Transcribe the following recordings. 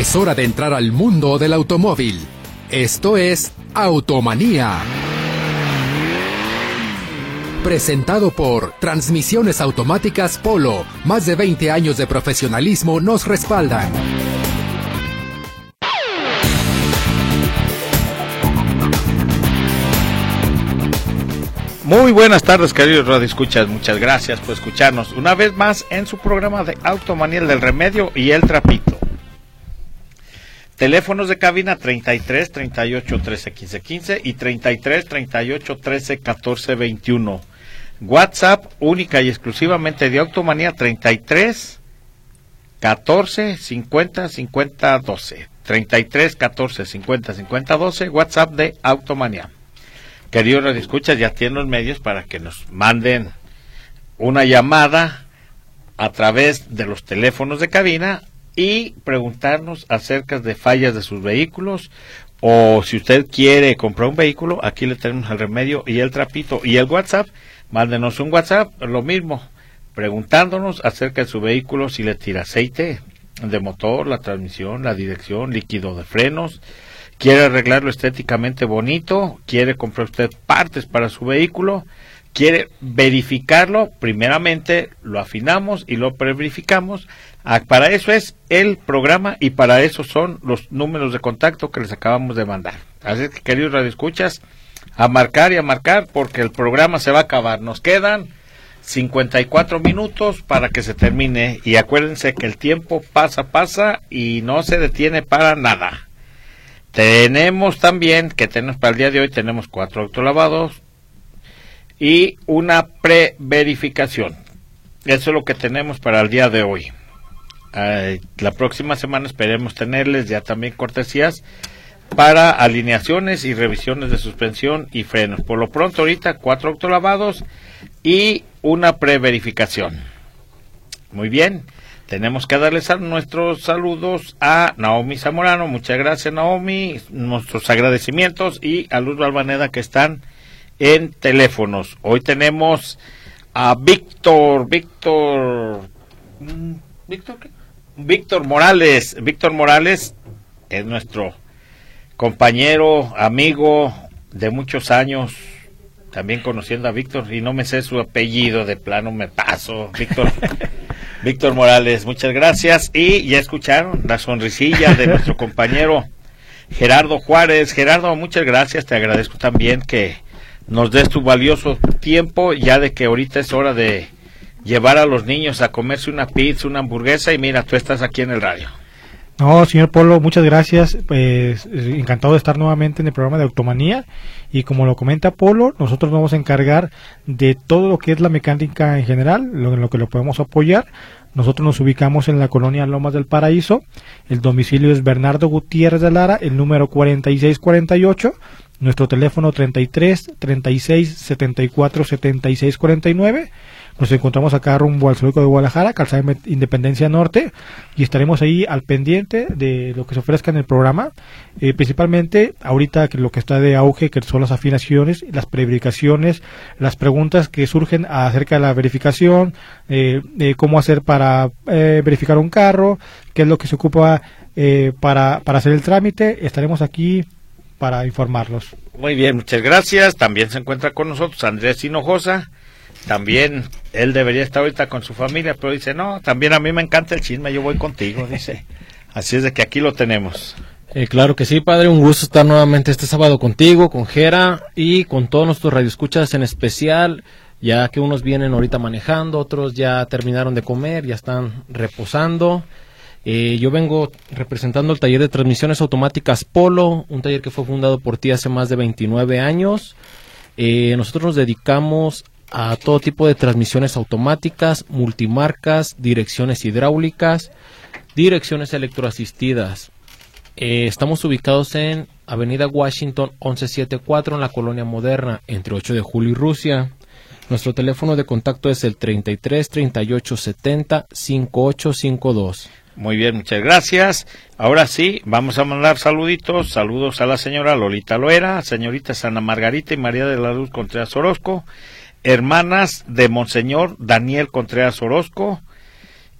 Es hora de entrar al mundo del automóvil. Esto es Automanía. Presentado por Transmisiones Automáticas Polo. Más de 20 años de profesionalismo nos respaldan. Muy buenas tardes, queridos Radio Escuchas. Muchas gracias por escucharnos una vez más en su programa de Automaniel del Remedio y el Trapito. Teléfonos de cabina 33 38 13 15 15 y 33 38 13 14 21. WhatsApp única y exclusivamente de Automanía 33 14 50 50 12. 33 14 50 50 12. WhatsApp de Automanía. Queridos escuchas, ya tienen los medios para que nos manden una llamada a través de los teléfonos de cabina y preguntarnos acerca de fallas de sus vehículos o si usted quiere comprar un vehículo, aquí le tenemos el remedio y el trapito y el WhatsApp. Mándenos un WhatsApp, lo mismo, preguntándonos acerca de su vehículo si le tira aceite de motor, la transmisión, la dirección, líquido de frenos, quiere arreglarlo estéticamente bonito, quiere comprar usted partes para su vehículo, quiere verificarlo, primeramente lo afinamos y lo verificamos. Ah, para eso es el programa y para eso son los números de contacto que les acabamos de mandar. Así que, queridos radioescuchas, a marcar y a marcar porque el programa se va a acabar. Nos quedan 54 minutos para que se termine y acuérdense que el tiempo pasa, pasa y no se detiene para nada. Tenemos también, que tenemos para el día de hoy, tenemos cuatro autolavados y una pre-verificación. Eso es lo que tenemos para el día de hoy. La próxima semana esperemos tenerles ya también cortesías para alineaciones y revisiones de suspensión y frenos. Por lo pronto ahorita cuatro autolavados y una pre-verificación. Muy bien. Tenemos que darles nuestros saludos a Naomi Zamorano. Muchas gracias, Naomi. Nuestros agradecimientos y a Luz Balvaneda que están en teléfonos. Hoy tenemos a Víctor, Víctor, mm, Víctor, Víctor Morales. Víctor Morales es nuestro compañero, amigo de muchos años, también conociendo a Víctor, y no me sé su apellido, de plano me paso. Víctor, Víctor Morales, muchas gracias. Y ya escucharon la sonrisilla de nuestro compañero Gerardo Juárez. Gerardo, muchas gracias. Te agradezco también que nos des tu valioso tiempo, ya de que ahorita es hora de llevar a los niños a comerse una pizza, una hamburguesa. Y mira, tú estás aquí en el radio. No, señor Polo, muchas gracias. Pues encantado de estar nuevamente en el programa de Automanía. Y como lo comenta Polo, nosotros nos vamos a encargar de todo lo que es la mecánica en general, lo, en lo que lo podemos apoyar. Nosotros nos ubicamos en la colonia Lomas del Paraíso. El domicilio es Bernardo Gutiérrez de Lara, el número 4648. Nuestro teléfono 33 36 74 76 49 nos encontramos acá rumbo al zoológico de Guadalajara, Calzada Independencia Norte, y estaremos ahí al pendiente de lo que se ofrezca en el programa, eh, principalmente ahorita que lo que está de auge, que son las afinaciones, las preverificaciones, las preguntas que surgen acerca de la verificación, eh, cómo hacer para eh, verificar un carro, qué es lo que se ocupa para, para hacer el trámite, estaremos aquí para informarlos. Muy bien, muchas gracias. También se encuentra con nosotros Andrés Hinojosa también él debería estar ahorita con su familia, pero dice, no, también a mí me encanta el chisme, yo voy contigo, dice. Así es de que aquí lo tenemos. Eh, claro que sí, padre, un gusto estar nuevamente este sábado contigo, con Jera y con todos nuestros radioescuchas en especial, ya que unos vienen ahorita manejando, otros ya terminaron de comer, ya están reposando. Eh, yo vengo representando el taller de transmisiones automáticas Polo, un taller que fue fundado por ti hace más de 29 años. Eh, nosotros nos dedicamos a todo tipo de transmisiones automáticas, multimarcas, direcciones hidráulicas, direcciones electroasistidas. Eh, estamos ubicados en Avenida Washington 1174 en la colonia moderna, entre 8 de julio y Rusia. Nuestro teléfono de contacto es el 33 38 70 5852. Muy bien, muchas gracias. Ahora sí, vamos a mandar saluditos. Saludos a la señora Lolita Loera, señorita Sana Margarita y María de la Luz Contreras Orozco hermanas de Monseñor Daniel Contreras Orozco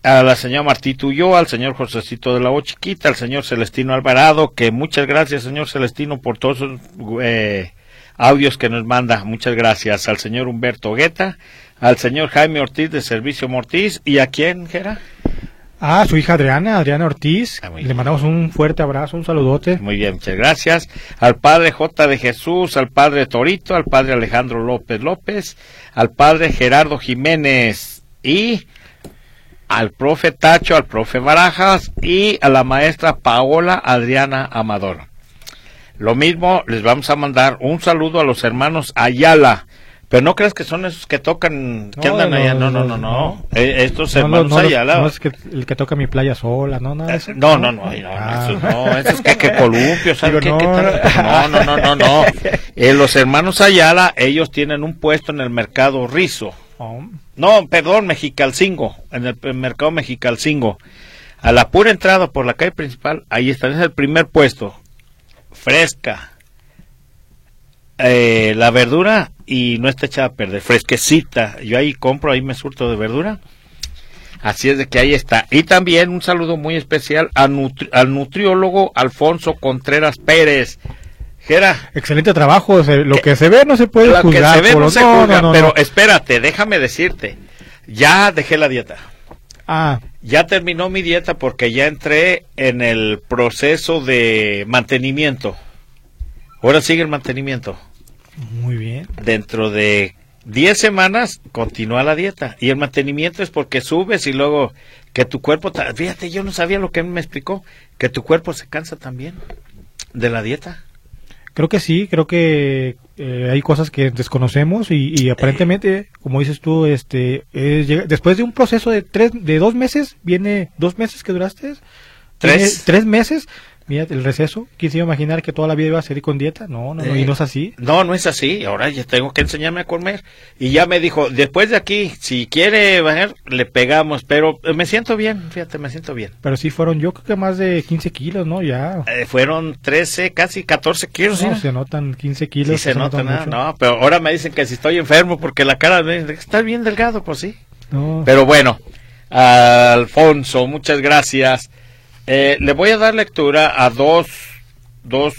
a la señora Martito yo, al señor Josecito de la O Chiquita, al señor Celestino Alvarado, que muchas gracias, señor Celestino, por todos esos eh, audios que nos manda. Muchas gracias al señor Humberto Guetta, al señor Jaime Ortiz de Servicio Mortiz, ¿y a quién, Gera? A su hija Adriana, Adriana Ortiz. Ah, Le mandamos un fuerte abrazo, un saludote. Muy bien, muchas gracias. Al padre J. de Jesús, al padre Torito, al padre Alejandro López López, al padre Gerardo Jiménez y al profe Tacho, al profe Barajas y a la maestra Paola Adriana Amador. Lo mismo, les vamos a mandar un saludo a los hermanos Ayala. Pero no creas que son esos que tocan, que No, andan no, allá. No, no, no, no. Eh, estos No, no, hermanos Ayala. no es que el que toca mi playa sola, no, nada eso. No, no, no, Ah. esos no, esos que, que columpios, ¿sabes Digo, qué, no, qué no, no, no, no, no. Eh, los hermanos Ayala, ellos tienen un puesto en el mercado Rizo. Oh, No, perdón, Mexicalcingo, en el mercado Mexicalcingo. A la pura entrada por la calle principal, ahí está, es el primer puesto. Fresca. Eh, la verdura y no está echada a perder, fresquecita. Yo ahí compro, ahí me surto de verdura. Así es de que ahí está. Y también un saludo muy especial a nutri- al nutriólogo Alfonso Contreras Pérez. Gera, Excelente trabajo, se- lo que se ve no se puede lo que juzgar. se ve no Polo. se No, juzga, no, no, pero no. espérate, déjame decirte. Ya dejé la dieta. Ah, Ya terminó mi dieta porque ya entré en el proceso de mantenimiento. Ahora sigue el mantenimiento. Muy bien. Dentro de 10 semanas continúa la dieta. Y el mantenimiento es porque subes y luego que tu cuerpo... Fíjate, yo no sabía lo que me explicó. Que tu cuerpo se cansa también de la dieta. Creo que sí, creo que eh, hay cosas que desconocemos y, y aparentemente, como dices tú, este, es llega- después de un proceso de tres, de dos meses, viene dos meses que duraste, Tres. Tres meses, mira el receso. ¿Quién se a imaginar que toda la vida iba a seguir con dieta? No, no, no, y no es así. No, no es así. Ahora ya tengo que enseñarme a comer. Y ya me dijo, después de aquí, si quiere bajar, le pegamos. Pero eh, me siento bien, fíjate, me siento bien. Pero sí fueron, yo creo que más de 15 kilos, ¿no? Ya. Eh, fueron 13, casi 14 kilos. No, ¿sí? se notan 15 kilos. Sí se nota notan nada, no, pero ahora me dicen que si estoy enfermo porque la cara me está bien delgado, pues sí. No. Pero bueno, Alfonso, muchas gracias. Eh, le voy a dar lectura a dos, dos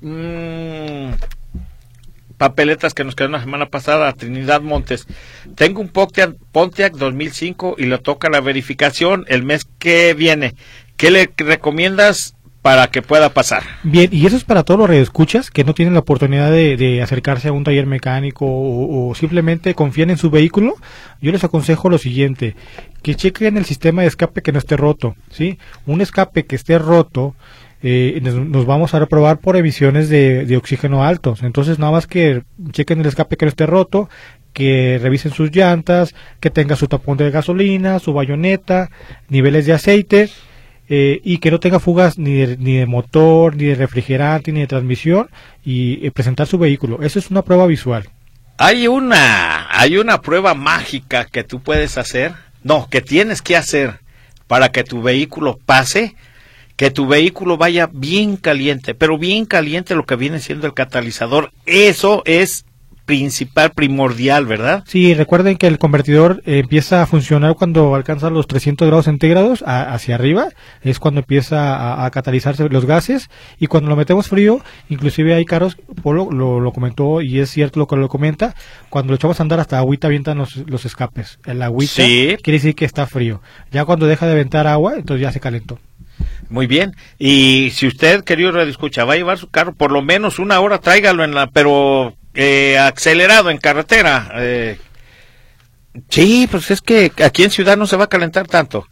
mm, papeletas que nos quedaron la semana pasada a Trinidad Montes. Tengo un Pontiac, Pontiac 2005 y le toca la verificación el mes que viene. ¿Qué le recomiendas para que pueda pasar? Bien, y eso es para todos los radioescuchas que no tienen la oportunidad de, de acercarse a un taller mecánico o, o simplemente confían en su vehículo. Yo les aconsejo lo siguiente, que chequen el sistema de escape que no esté roto, ¿sí? Un escape que esté roto, eh, nos, vamos a reprobar por emisiones de, de oxígeno altos. Entonces, nada más que chequen el escape que no esté roto, que revisen sus llantas, que tenga su tapón de gasolina, su bayoneta, niveles de aceite eh, y que no tenga fugas ni de, ni de motor, ni de refrigerante, ni de transmisión y eh, presentar su vehículo. Eso es una prueba visual. Hay una, hay una prueba mágica que tú puedes hacer, no, que tienes que hacer para que tu vehículo pase, que tu vehículo vaya bien caliente, pero bien caliente lo que viene siendo el catalizador. Eso es principal, primordial, ¿verdad? Sí, recuerden que el convertidor empieza a funcionar cuando alcanza los 300 grados centígrados a- hacia arriba, es cuando empieza a, a catalizarse los gases y cuando lo metemos frío, inclusive hay carros, Polo lo, lo comentó y es cierto lo que lo comenta, cuando lo echamos a andar hasta agüita avientan los, los escapes, el agüita Sí. quiere decir que está frío, ya cuando deja de aventar agua, entonces ya se calentó. Muy bien. Y si usted, querido Radio Escucha, va a llevar su carro por lo menos una hora, tráigalo en la, pero eh, acelerado en carretera. Eh, sí, pues es que aquí en ciudad no se va a calentar tanto.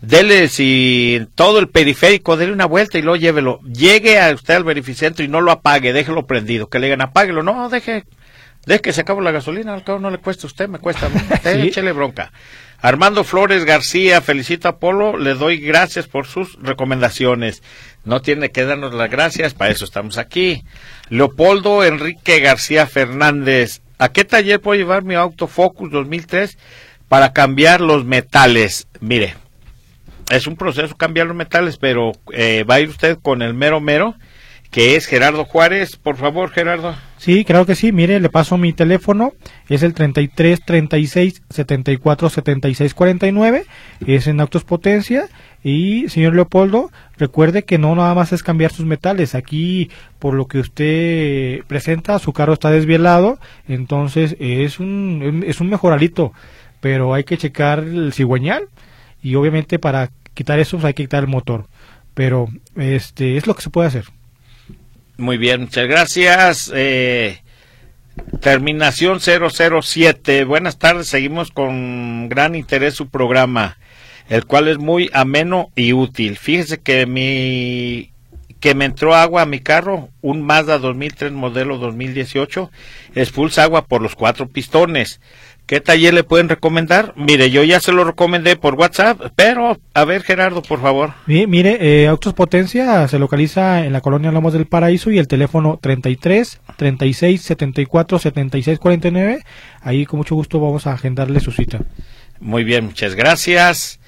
Dele si todo el periférico, dele una vuelta y luego llévelo. Llegue a usted al verificentro y no lo apague, déjelo prendido. Que le digan apáguelo. No, deje, deje que se acabe la gasolina. Al cabo no le cuesta a usted, me cuesta a mí. Usted Sí. échele bronca. Armando Flores García, felicita a Polo, le doy gracias por sus recomendaciones. No tiene que darnos las gracias, para eso estamos aquí. Leopoldo Enrique García Fernández, ¿a qué taller puedo llevar mi auto Focus 2003 para cambiar los metales? Mire, es un proceso cambiar los metales, pero eh, va a ir usted con el mero mero que es Gerardo Juárez. Por favor, Gerardo. Sí, creo que sí. Mire, le paso mi teléfono. Es el 33 36 74 76 49. Es en Autos Potencia. Y, señor Leopoldo, recuerde que no nada más es cambiar sus metales. Aquí, por lo que usted presenta, su carro está desvielado. Entonces, es un, es un mejoralito. Pero hay que checar el cigüeñal. Y obviamente, para quitar eso, hay que quitar el motor. Pero, este, es lo que se puede hacer. Muy bien, muchas gracias. Eh, terminación 007. Buenas tardes, seguimos con gran interés su programa, el cual es muy ameno y útil. Fíjese que mi que me entró agua a mi carro, un Mazda 2003 modelo 2018, expulsa agua por los cuatro pistones. ¿Qué taller le pueden recomendar? Mire, yo ya se lo recomendé por WhatsApp, pero a ver, Gerardo, por favor. mire, eh, Autos Potencia se localiza en la colonia Lomos del Paraíso y el teléfono 33 36 74 76 49. Ahí con mucho gusto vamos a agendarle su cita. Muy bien, muchas gracias.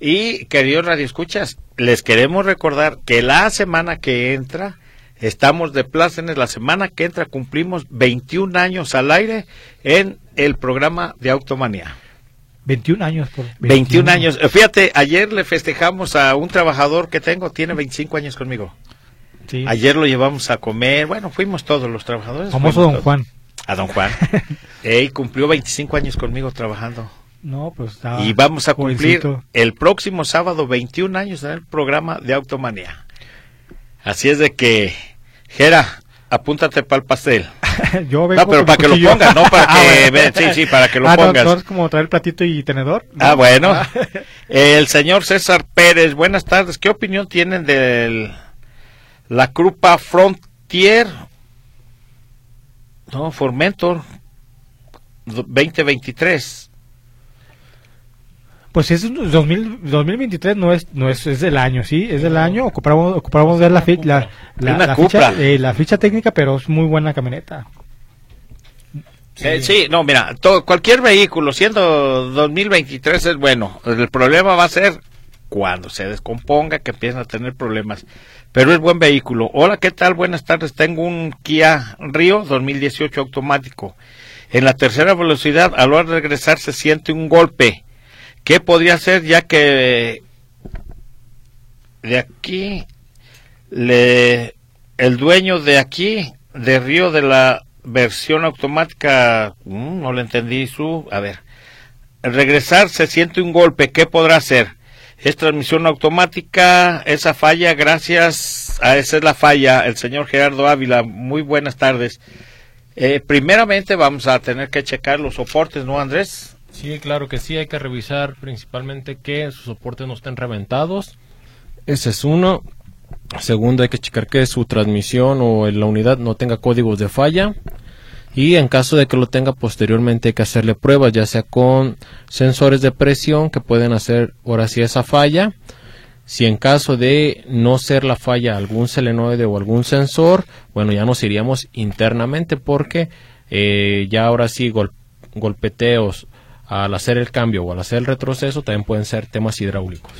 Y queridos radioescuchas, les queremos recordar que la semana que entra estamos de plácenes, la semana que entra cumplimos 21 años al aire en el programa de Automanía. 21 años. Por 21. años. Fíjate, ayer le festejamos a un trabajador que tengo, tiene 25 años conmigo. Sí. Ayer lo llevamos a comer, bueno, fuimos todos los trabajadores. Famoso Don Juan. A Don Juan. Ey, cumplió 25 años conmigo trabajando. No, pues Y vamos a cumplir el próximo sábado 21 años en el programa de Automanía. Así es de que, Jera, apúntate para el pastel. Yo vengo no, pero para que lo pongas, no para ah, que sí, sí, para que lo ah, pongas. No, es como traer platito y tenedor. Ah, bueno. Ah. El señor César Pérez, buenas tardes. ¿Qué opinión tienen de la Crupa Frontier? No, Formentor 2023. Pues es 2023 no es no es, es del año, sí, es del año. Ocupamos ocupamos ver la, la, la, ficha, eh, la ficha técnica, pero es muy buena camioneta. Eh, sí, no, mira, todo, cualquier vehículo, siendo 2023 es bueno. El problema va a ser cuando se descomponga, que empiezan a tener problemas. Pero es buen vehículo. Hola, ¿qué tal? Buenas tardes. Tengo un Kia Río 2018 automático. En la tercera velocidad, al regresar se siente un golpe. ¿Qué podría ser ya que de aquí le el dueño de aquí de Río de la versión automática mm, no le entendí su a ver regresar se siente un golpe qué podrá hacer es transmisión automática esa falla gracias a esa es la falla el señor Gerardo Ávila muy buenas tardes. Eh, primeramente vamos a tener que checar los soportes no Andrés Sí, claro que sí, hay que revisar principalmente que sus soportes no estén reventados. Ese es uno. Segundo, hay que checar que su transmisión o la unidad no tenga códigos de falla. Y en caso de que lo tenga posteriormente hay que hacerle pruebas, ya sea con sensores de presión que pueden hacer ahora sí esa falla. Si en caso de no ser la falla algún selenoide o algún sensor, bueno, ya nos iríamos internamente porque eh, ya ahora sí golpeteos al hacer el cambio o al hacer el retroceso también pueden ser temas hidráulicos.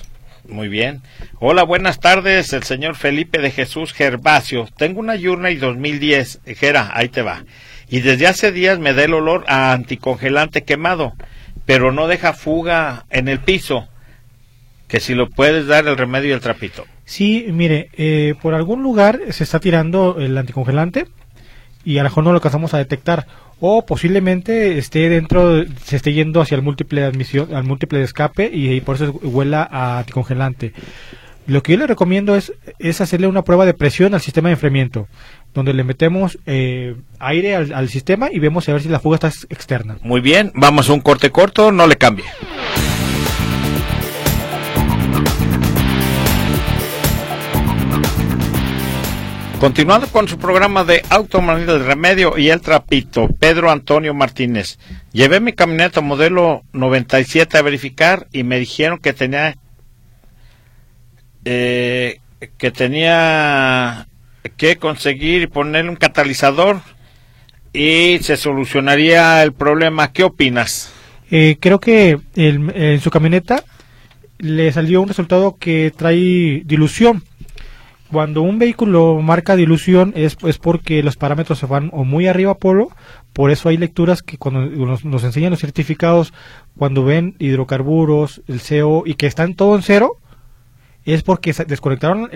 Muy bien. Hola, buenas tardes, el señor Felipe de Jesús Gervasio. Tengo una Yurnay 2010, Gera, ahí te va. Y desde hace días me da el olor a anticongelante quemado, pero no deja fuga en el piso. Que si lo puedes dar el remedio y el trapito. Sí, mire, eh, por algún lugar se está tirando el anticongelante y a lo mejor no lo alcanzamos a detectar o posiblemente esté dentro, se esté yendo hacia el múltiple de admisión, al múltiple de escape y, por eso huela a anticongelante. Lo que yo le recomiendo es, es hacerle una prueba de presión al sistema de enfriamiento, donde le metemos eh, aire al, al, sistema y vemos a ver si la fuga está externa. Muy bien, vamos a un corte corto, no le cambie. Continuando con su programa de Automanía del Remedio y el Trapito, Pedro Antonio Martínez. Llevé mi camioneta modelo 97 a verificar y me dijeron que tenía eh, que tenía que conseguir y ponerle un catalizador y se solucionaría el problema. ¿Qué opinas? Eh, creo que en su camioneta le salió un resultado que trae dilución cuando un vehículo marca dilución es, es porque los parámetros se van o muy arriba polo, por eso hay lecturas que cuando nos, nos enseñan los certificados, cuando ven hidrocarburos, el CO y que están todo en cero, es porque desconectaron,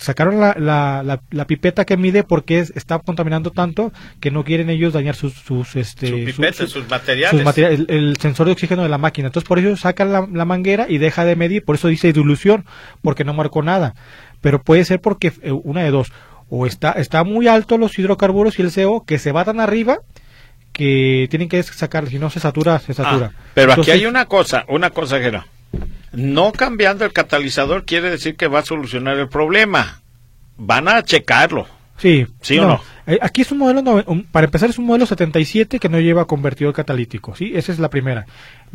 sacaron la, la, la, la pipeta que mide porque es- está contaminando tanto que no quieren ellos dañar sus, sus, este, Su su- pipeta, su- sus materiales. sus el, el sensor de oxígeno de la máquina. Entonces, por eso sacan la, la manguera y deja de medir, por eso dice dilución, porque no marcó nada. Pero puede ser porque eh, una de dos, o está, está muy alto los hidrocarburos y el CO, que se va tan arriba que tienen que sacar, si no se satura, se satura. Ah, pero aquí hay una cosa, una cosa, Jera. No cambiando el catalizador quiere decir que va a solucionar el problema. Van a checarlo. Sí, ¿Sí o no? Eh, Aquí es un modelo, para empezar es un modelo 77 que no lleva convertidor catalítico, ¿sí? Esa es la primera.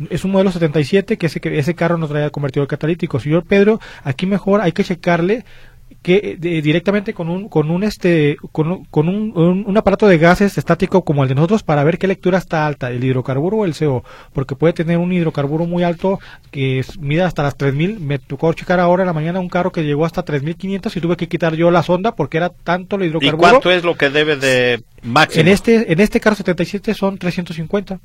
Es un modelo 77 que ese, que ese carro no trae convertidor catalítico. Señor Pedro, aquí mejor hay que checarle que de- directamente con un con un este con, un, con un, un- un aparato de gases estático como el de nosotros para ver qué lectura está alta, el hidrocarburo o el CO, porque puede tener un hidrocarburo muy alto que mide hasta las 3000, me tocó checar ahora en la mañana un carro que llegó hasta 3500 y tuve que quitar yo la sonda porque era tanto el ¿Y hidrocarburo. cuánto es lo que debe de máximo? En este, en este carro 77 son 350.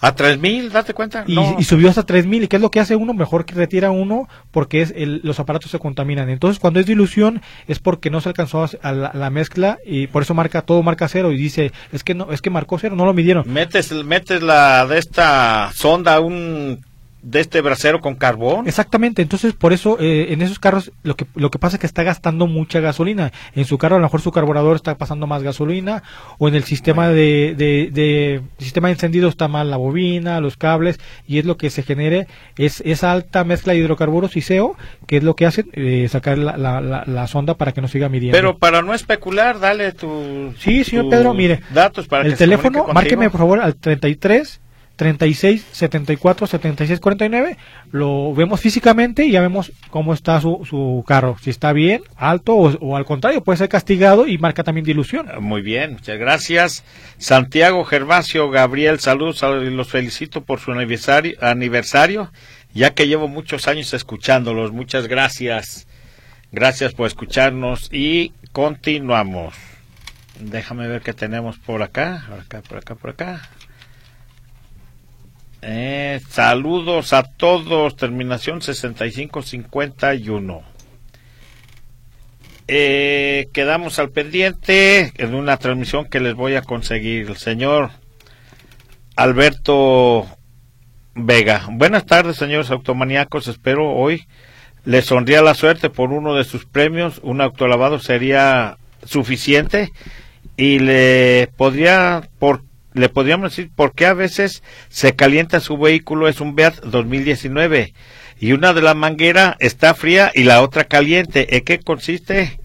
¿A tres mil? ¿Date cuenta? Y, No. y subió hasta 3000. ¿Y qué es lo que hace uno? Mejor que retira uno porque es el- los aparatos se contaminan. Entonces, cuando es dilución es porque no se alcanzó a, la, la mezcla y por eso marca todo marca cero y dice, es que no, es que marcó cero, no lo midieron. metes, metes la de esta sonda a un de este brasero con carbón. Exactamente, entonces por eso eh, en esos carros lo que lo que pasa es que está gastando mucha gasolina. En su carro a lo mejor su carburador está pasando más gasolina o en el sistema de, de, de- sistema de encendido está mal la bobina, los cables y es lo que se genere es esa alta mezcla de hidrocarburos y CO que es lo que hacen eh, sacar la, la, la, la sonda para que no siga midiendo. Pero para no especular, dale tu Sí, señor Pedro, mire, datos para el que se teléfono, comunique márqueme por favor al 33 36 74 76 49. Lo vemos físicamente y ya vemos cómo está su, su carro. Si está bien, alto o, al contrario, puede ser castigado y marca también dilución. Muy bien, muchas gracias. Santiago Gervasio Gabriel, saludos, sal- los felicito por su aniversario, aniversario, ya que llevo muchos años escuchándolos. Muchas gracias. Gracias por escucharnos y continuamos. Déjame ver qué tenemos por acá, por acá, por acá, por acá. Eh, saludos a todos, terminación 6551. Eh, quedamos al pendiente en una transmisión que les voy a conseguir. El señor Alberto Vega. Buenas tardes, señores automaníacos. Espero hoy les sonría la suerte por uno de sus premios. Un autolavado sería suficiente y le podría por le podríamos decir por qué a veces se calienta su vehículo es un Beat 2019 y una de la manguera está fría y la otra caliente. ¿En qué consiste?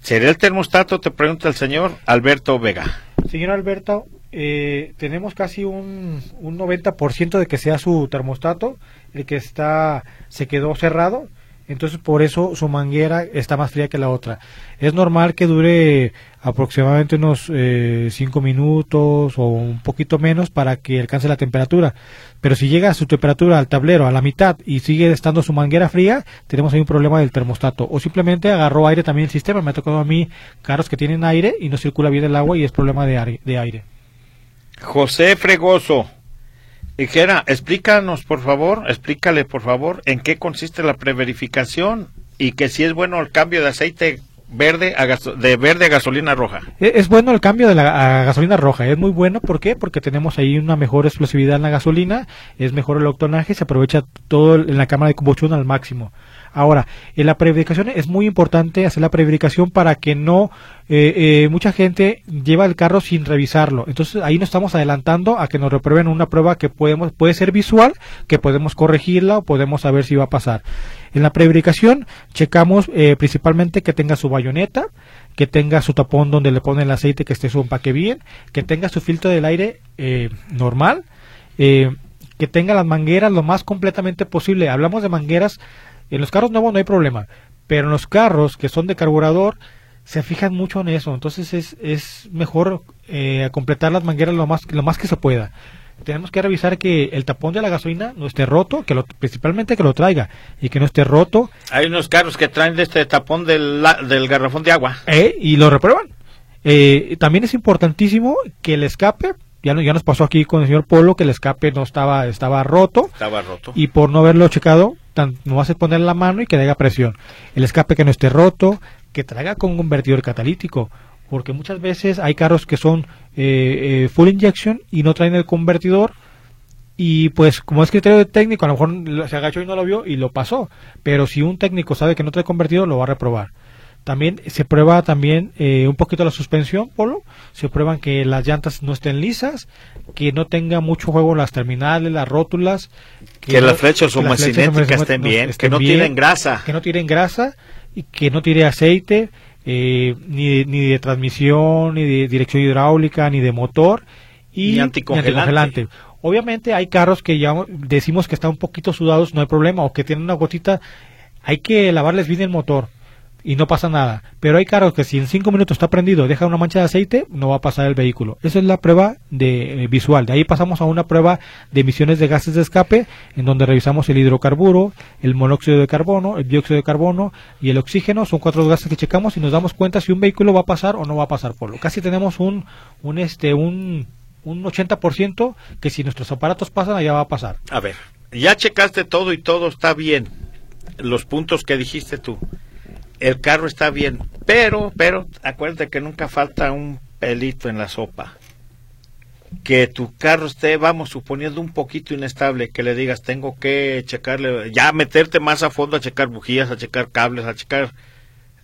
¿Será el termostato? Te pregunta el señor Alberto Vega. Señor Alberto, eh, tenemos casi un, un 90% de que sea su termostato, el que está se quedó cerrado, entonces por eso su manguera está más fría que la otra. Es normal que dure aproximadamente unos 5 minutos o un poquito menos para que alcance la temperatura, pero si llega a su temperatura al tablero a la mitad y sigue estando su manguera fría, tenemos ahí un problema del termostato o simplemente agarró aire también el sistema. Me ha tocado a mí carros que tienen aire y no circula bien el agua y es problema de aire. De aire. José Fregoso. Dijera, explícanos por favor, explícale por favor en qué consiste la preverificación y que si es bueno el cambio de aceite verde a gaso- de verde a gasolina roja. E- Es bueno el cambio de la a gasolina roja, es muy bueno, ¿por qué? Porque tenemos ahí una mejor explosividad en la gasolina, es mejor el octonaje, se aprovecha todo en la cámara de combustión al máximo. Ahora, en la preverificación es muy importante hacer la preverificación para que no, eh, eh, mucha gente lleva el carro sin revisarlo. Entonces ahí nos estamos adelantando a que nos reprueben una prueba que podemos, puede ser visual, que podemos corregirla o podemos saber si va a pasar. En la preverificación checamos eh, principalmente que tenga su bayoneta, que tenga su tapón donde le ponen el aceite, que esté su empaque bien, que tenga su filtro del aire eh, normal, eh, que tenga las mangueras lo más completamente posible. Hablamos de mangueras, en los carros nuevos no hay problema, pero en los carros que son de carburador se fijan mucho en eso, entonces es, es mejor eh, completar las mangueras lo más, lo más que se pueda. tenemos que revisar que el tapón de la gasolina no esté roto, que lo, principalmente que lo traiga y que no esté roto. Hay unos carros que traen de este tapón del, del garrafón de agua. Eh, y lo reprueban. Eh, también es importantísimo que el escape, ya, no, ya nos pasó aquí con el señor Polo, que el escape no estaba, estaba roto. Estaba roto. Y por no haberlo checado, tan, no hace poner la mano y que haya presión. El escape que no esté roto, que traiga con un convertidor catalítico porque muchas veces hay carros que son eh, eh, full injection y no traen el convertidor y pues como es criterio de técnico a lo mejor se agachó y no lo vio y lo pasó pero si un técnico sabe que no trae convertidor lo va a reprobar también se prueba también eh, un poquito la suspensión polo. Se prueban que las llantas no estén lisas que no tenga mucho juego las terminales las rótulas que, las flechas o cinéticas estén bien que no tienen grasa. que no tienen grasa y que no tire aceite eh, ni, ni, de transmisión, ni de dirección hidráulica, ni de motor y ni anticongelante. Obviamente hay carros que ya decimos que están un poquito sudados, no hay problema, o que tienen una gotita, hay que lavarles bien el motor y no pasa nada. Pero hay carros que si en cinco minutos está prendido, deja una mancha de aceite, no va a pasar el vehículo. Esa es la prueba de eh, visual. De ahí pasamos a una prueba de emisiones de gases de escape, en donde revisamos el hidrocarburo, el monóxido de carbono, el dióxido de carbono y el oxígeno. Son cuatro gases que checamos y nos damos cuenta si un vehículo va a pasar o no va a pasar por lo. Casi tenemos un, un este, un, un 80% que si nuestros aparatos pasan, allá va a pasar. A ver, ya checaste todo y todo está bien. Los puntos que dijiste tú el carro está bien, pero, pero, acuérdate que nunca falta un pelito en la sopa. Que tu carro esté, vamos, suponiendo un poquito inestable, que le digas, tengo que checarle, ya meterte más a fondo a checar bujías, a checar cables, a checar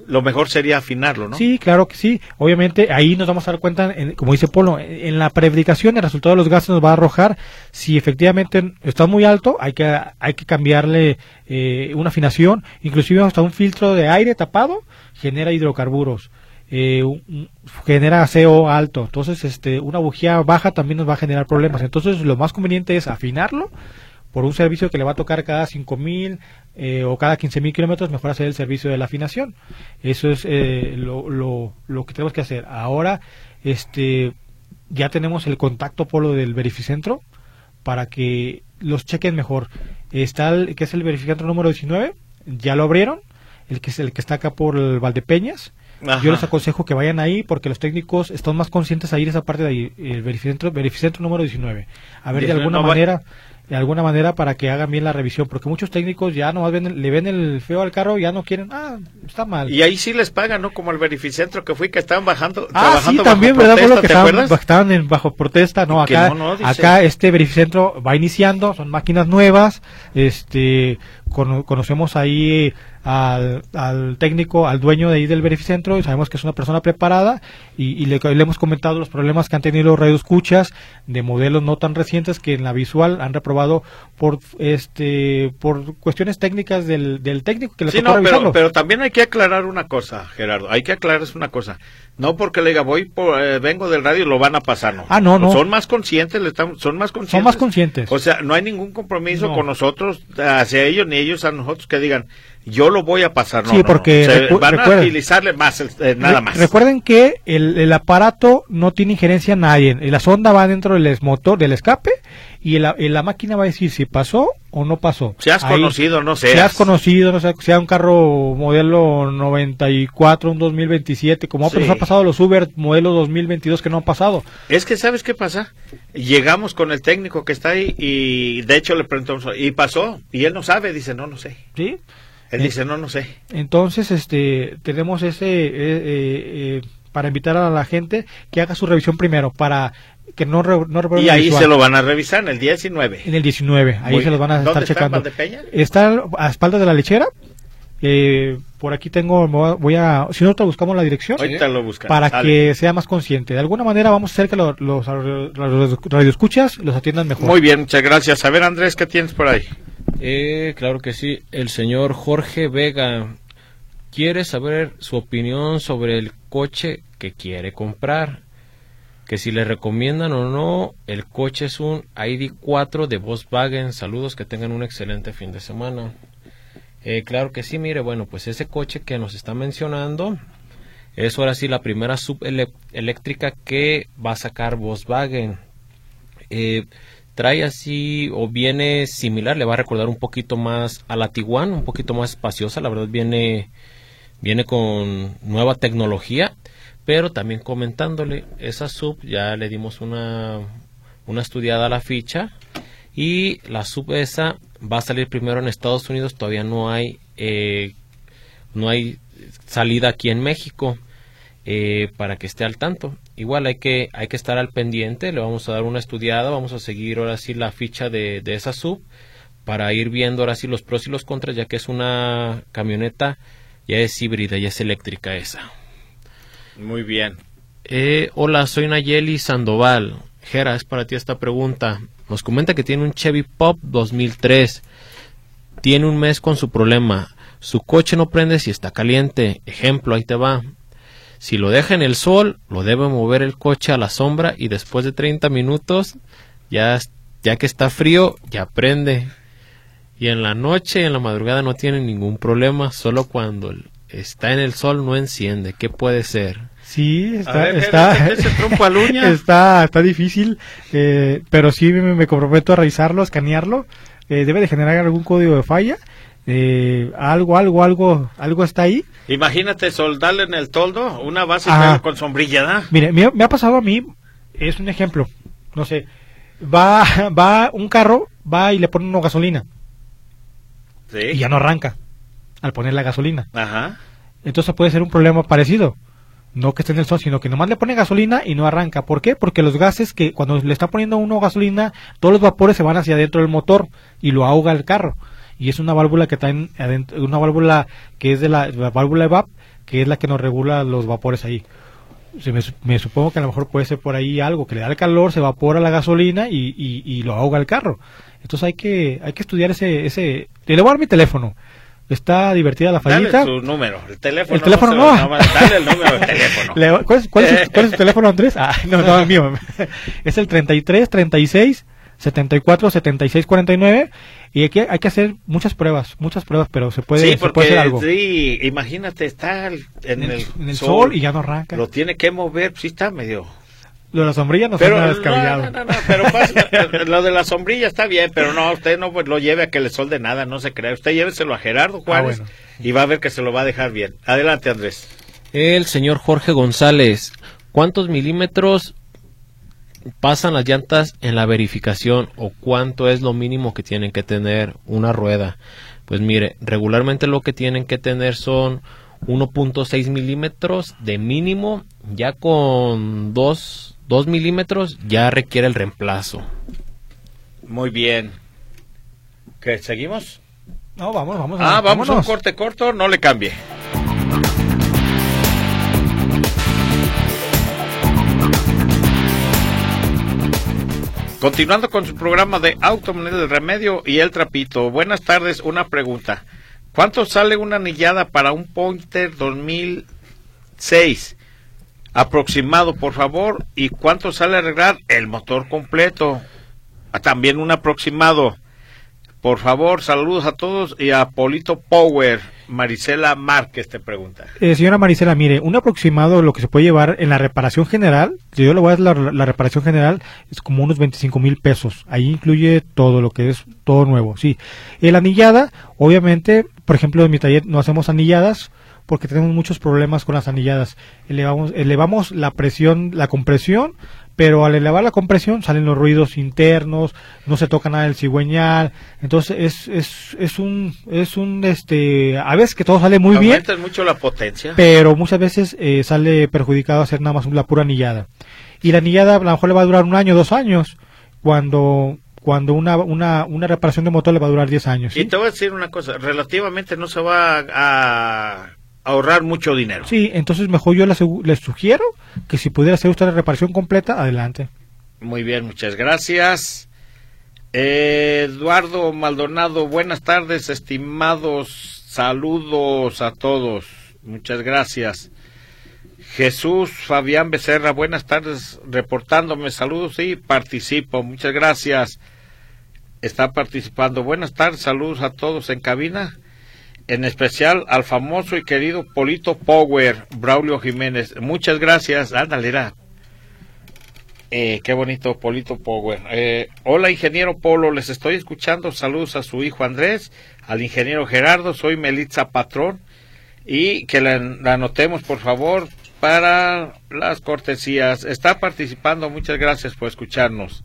lo mejor sería afinarlo, ¿no? Sí, claro que sí. Obviamente ahí nos vamos a dar cuenta, como dice Polo, en la prefabricación el resultado de los gases nos va a arrojar si efectivamente está muy alto, hay que hay que cambiarle eh, una afinación, inclusive hasta un filtro de aire tapado genera hidrocarburos. Eh, genera CO alto, entonces este una bujía baja también nos va a generar problemas. Entonces lo más conveniente es afinarlo por un servicio que le va a tocar cada 5.000 eh, o cada 15.000 kilómetros, mejor hacer el servicio de la afinación. Eso es eh, lo, lo, que tenemos que hacer. Ahora este ya tenemos el contacto por lo del verificentro para que los chequen mejor. Está el que es el verificentro número 19, ya lo abrieron, el que es el que está acá por el Valdepeñas. Yo les aconsejo que vayan ahí porque los técnicos están más conscientes a ir a esa parte de ahí, el verificentro, verificentro número 19. A ver, de alguna manera, de alguna manera para que hagan bien la revisión, porque muchos técnicos ya no ven, le ven el feo al carro y ya no quieren, ah, está mal. Y ahí sí les pagan, ¿no? Como el verificentro que fui, que estaban bajando, ah, trabajando sí, también, ¿verdad? Protesta, que estaban, estaban, en bajo protesta, no, acá, acá este verificentro va iniciando, son máquinas nuevas, este, conocemos ahí al, al, técnico, al dueño de ahí del verificentro y sabemos que es una persona preparada y, le, hemos comentado los problemas que han tenido los radioescuchas de modelos no tan recientes que en la visual han reprobado por este por cuestiones técnicas del, del técnico que le sí, no, pero, pero, también hay que aclarar una cosa, Gerardo, hay que aclarar una cosa. No porque le diga voy por, eh, vengo del radio lo van a pasar, no. Ah, no, no. Son más conscientes, le están, son más conscientes. Son más conscientes. O sea, no hay ningún compromiso con nosotros hacia ellos ni ellos a nosotros que digan yo lo voy a pasar. No, sí, porque van a utilizarle más, eh, nada más. Recuerden que el, el, aparato no tiene injerencia en nadie. La sonda va dentro del motor, del escape, y la, la máquina va a decir si pasó o no pasó. Si has conocido, no sé. Si has conocido, no sé, sea un carro modelo 94, un 2027, como sí. ha pasado los Uber modelo 2022 que no han pasado. Es que, ¿sabes qué pasa? Llegamos con el técnico que está ahí y de hecho le preguntamos, ¿y pasó? Y él no sabe, dice, no, no sé. Sí. Él dice, no, no sé. Entonces, este, tenemos ese, eh, eh, para invitar a la gente que haga su revisión primero, para que no, no Y ahí se lo van a revisar en el 19. En el 19, ahí se los van a estar ¿Dónde checando. Está, Peña? está a espaldas de la lechera. Eh, por aquí tengo, voy a, si nosotros buscamos la dirección, Ahorita lo para que sea más consciente. De alguna manera vamos a hacer que los, los, los radioescuchas los atiendan mejor. Muy bien, muchas gracias. A ver, Andrés, ¿qué tienes por ahí? Eh, claro que sí. El señor Jorge Vega quiere saber su opinión sobre el coche que quiere comprar. Que si le recomiendan o no, el coche es un ID4 de Volkswagen. Saludos, que tengan un excelente fin de semana. Eh, claro que sí, mire, bueno, pues ese coche que nos está mencionando es ahora sí la primera subeléctrica que va a sacar Volkswagen. Eh, trae así o viene similar, le va a recordar un poquito más a la Tiguan, un poquito más espaciosa, la verdad viene viene con nueva tecnología, pero también comentándole esa sub ya le dimos una una estudiada a la ficha y la sub esa va a salir primero en Estados Unidos, todavía no hay eh, no hay salida aquí en México eh, para que esté al tanto. Igual hay que, hay que estar al pendiente, le vamos a dar una estudiada, vamos a seguir ahora sí la ficha de, de esa sub para ir viendo ahora sí los pros y los contras, ya que es una camioneta, ya es híbrida, ya es eléctrica esa. Muy bien. Eh, hola, soy Nayeli Sandoval. Jera, es para ti esta pregunta. Nos comenta que tiene un Chevy Pop 2003. Tiene un mes con su problema. Su coche no prende si está caliente. Ejemplo, ahí te va. Si lo deja en el sol, lo debe mover el coche a la sombra y después de 30 minutos, ya, ya que está frío, ya prende. Y en la noche, en la madrugada no tiene ningún problema, solo cuando está en el sol no enciende. ¿Qué puede ser? Sí, está, está, está, está difícil, eh, pero sí me, comprometo a revisarlo, a escanearlo. Eh, debe de generar algún código de falla. Eh, algo, algo, algo, algo está ahí. Imagínate soldarle en el toldo una base con sombrilla, ¿da? Mire, me, ha pasado a mí, es un ejemplo, no sé, va, va un carro, va y le pone una gasolina. Sí. Y ya no arranca al poner la gasolina. Ajá. Entonces puede ser un problema parecido. No que esté en el sol, sino que nomás le pone gasolina y no arranca. ¿Por qué? Porque los gases que cuando le está poniendo uno gasolina, todos los vapores se van hacia adentro del motor y lo ahoga el carro. Y es una válvula que está en, adentro, una válvula que es de la, válvula EVAP, que es la que nos regula los vapores ahí. Se me, me, supongo que a lo mejor puede ser por ahí algo que le da el calor, se evapora la gasolina y, y, y lo ahoga el carro. Entonces hay que, hay que estudiar ese, ese, le voy a dar mi teléfono. Está divertida la fallita. Dale su número, el teléfono. El teléfono no. dale el número del teléfono. ¿cuál, es, cuál, es, ¿Cuál es su teléfono, Andrés? Ah, no, no, el mío. Es el 33 36 74 76 49 y aquí hay que hacer muchas pruebas, muchas pruebas, pero se puede, sí, se puede hacer algo. Sí, imagínate, está en, en, el, en el sol, sol, y ya no arranca. Lo tiene que mover, sí está medio lo de la sombrilla no pero, suena descabellado. No, no, no, pero pasa, lo de la sombrilla está bien, pero no, usted no pues, lo lleve a que le solde nada, no se crea. Usted lléveselo a Gerardo Juárez ah, bueno. y va a ver que se lo va a dejar bien. Adelante, Andrés. El señor Jorge González, ¿cuántos milímetros pasan las llantas en la verificación o cuánto es lo mínimo que tienen que tener una rueda? Pues mire, regularmente lo que tienen que tener son 1.6 milímetros de mínimo, ya con dos 2 milímetros ya requiere el reemplazo. Muy bien. ¿Qué, seguimos? No, vamos, vamos. Ah, vamos a un corte corto, no le cambie. Continuando con su programa de Automanía del Remedio y el Trapito. Buenas tardes, una pregunta. ¿Cuánto sale una anillada para un Pointer 2006? aproximado, por favor, y cuánto sale arreglar el motor completo. Ah, también un aproximado. Por favor, saludos a todos y a Polito Power. Marisela Márquez te pregunta. Eh, señora Marisela, mire, un aproximado lo que se puede llevar en la reparación general, si yo le voy a dar la, reparación general, es como unos 25 mil pesos. Ahí incluye todo lo que es todo nuevo, sí. La anillada, obviamente, por ejemplo, en mi taller no hacemos anilladas, porque tenemos muchos problemas con las anilladas. Elevamos, elevamos la presión, la compresión, pero al elevar la compresión salen los ruidos internos, no se toca nada del cigüeñal, entonces es, es, es un, es un, este, a veces que todo sale muy bien. mucho la potencia. Pero muchas veces eh, sale perjudicado hacer nada más la pura anillada. Y la anillada a lo mejor le va a durar un año, dos años, cuando cuando una, una, una reparación de motor le va a durar 10 años. Y te voy a decir una cosa, relativamente no se va a ahorrar mucho dinero. Sí, entonces mejor yo les, sugiero que si pudiera hacer usted la reparación completa, adelante. Muy bien, muchas gracias. Eduardo Maldonado, buenas tardes, estimados. Saludos a todos. Muchas gracias. Jesús Fabián Becerra, buenas tardes, reportándome. Saludos y participo. Muchas gracias. Está participando. Buenas tardes, saludos a todos en cabina en especial al famoso y querido Polito Power, Braulio Jiménez. Muchas gracias. Ándale, era. Eh, qué bonito, Polito Power. Eh, hola, ingeniero Polo, les estoy escuchando. Saludos a su hijo Andrés, al ingeniero Gerardo, soy Melitza Patrón. Y que la, la anotemos, por favor, para las cortesías. Está participando, muchas gracias por escucharnos.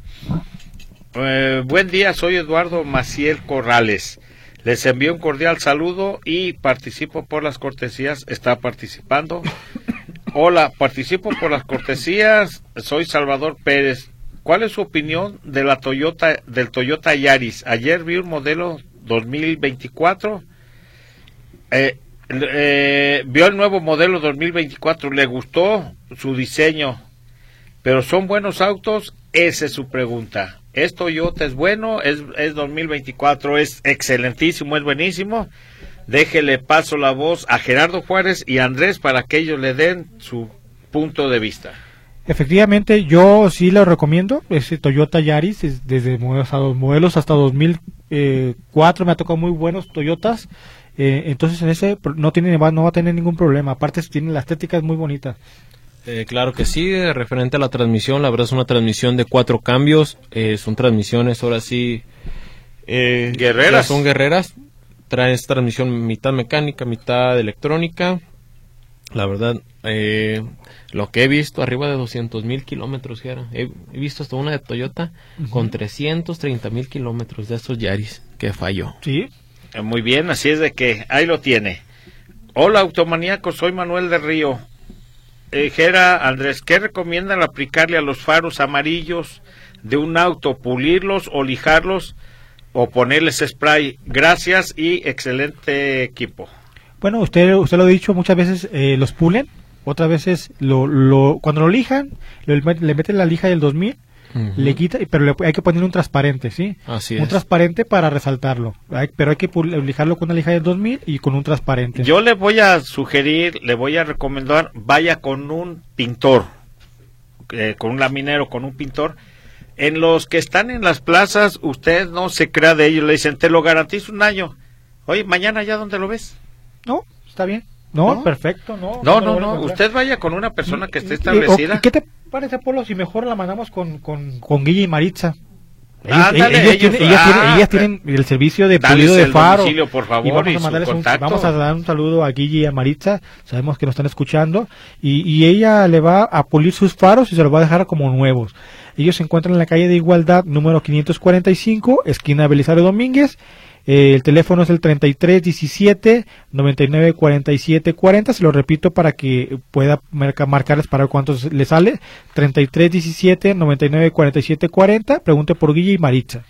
Eh, buen día, soy Eduardo Maciel Corrales. Les envío un cordial saludo y participo por las cortesías. Está participando. Hola, participo por las cortesías. Soy Salvador Pérez. ¿Cuál es su opinión de la Toyota del Toyota Yaris? Ayer vi un modelo 2024. Eh, eh, vio el nuevo modelo 2024. Le gustó su diseño, pero son buenos autos. Esa es su pregunta. ¿Es Toyota es bueno? ¿Es, es 2024? ¿Es excelentísimo? ¿Es buenísimo? Déjele paso la voz a Gerardo Juárez y a Andrés para que ellos le den su punto de vista. Efectivamente, yo sí lo recomiendo. Ese Toyota Yaris, es desde modelos, modelos hasta 2004 me ha tocado muy buenos Toyotas. Eh, entonces en ese no tiene no va a tener ningún problema. Aparte tiene la estética es muy bonita. Eh, claro que sí, eh, referente a la transmisión, la verdad es una transmisión de cuatro cambios, eh, son transmisiones ahora sí... Eh, Guerreras. Son guerreras, trae esta transmisión mitad mecánica, mitad electrónica. La verdad, eh, lo que he visto, arriba de 200 mil kilómetros. He, he visto hasta una de Toyota con 330 mil kilómetros de estos Yaris que falló. Sí, Eh, Muy bien, así es de que ahí lo tiene. Hola, automaníaco, soy Manuel de Río. Eh, Andrés, ¿qué recomiendan aplicarle a los faros amarillos de un auto? ¿Pulirlos o lijarlos o ponerles spray? Gracias y excelente equipo. Bueno, usted, usted lo ha dicho muchas veces, eh, los pulen, otras veces lo, cuando lo lijan, le meten la lija del 2000, Le quita, pero le- hay que poner un transparente, ¿sí? Así un es. transparente para resaltarlo, Hay- pero hay que lijarlo con una lija del 2000 y con un transparente. Yo le voy a sugerir, le voy a recomendar, vaya con un pintor, eh, con un laminero, con un pintor. En los que están en las plazas, usted no se crea de ellos, le dicen, te lo garantizo un año. Oye, mañana ya dónde lo ves. No, está bien. No, ¿No? perfecto, no. No, no, no, usted vaya con una persona que esté Y- y- establecida. ¿y ¿Qué te parece, Polo, si mejor la mandamos con, con, con Guille y Maritza? Ellos, Ándale, ellos ellos- tienen, ellas, ah, tienen, ellas tienen el servicio de pulido de faro. por favor, y vamos y a mandarles un, vamos a dar un saludo a Guille y a Maritza. Sabemos que nos están escuchando. Y, y ella le va a pulir sus faros y se los va a dejar como nuevos. Ellos se encuentran en la calle de Igualdad número 545, esquina Belisario Domínguez. Eh, el teléfono es el 3317 9947 40. Se lo repito para que pueda marca- marcarles para ver cuántos le sale. 3317 9947 40. Pregunte por Guille y Maritza.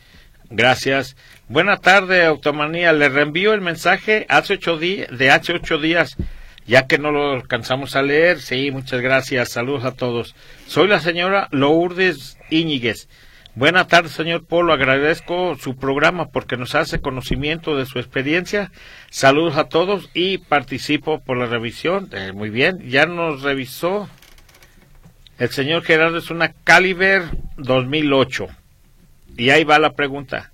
Gracias. Buena tarde, Automanía. Le reenvío el mensaje hace ocho de hace ocho días, ya que no lo alcanzamos a leer. Sí, muchas gracias. Saludos a todos. Soy la señora Lourdes Íñiguez. Buena tarde, señor Polo. Agradezco su programa porque nos hace conocimiento de su experiencia. Saludos a todos y participo por la revisión. Eh, muy bien, ya nos revisó. El señor Gerardo es una Caliber 2008. Y ahí va la pregunta.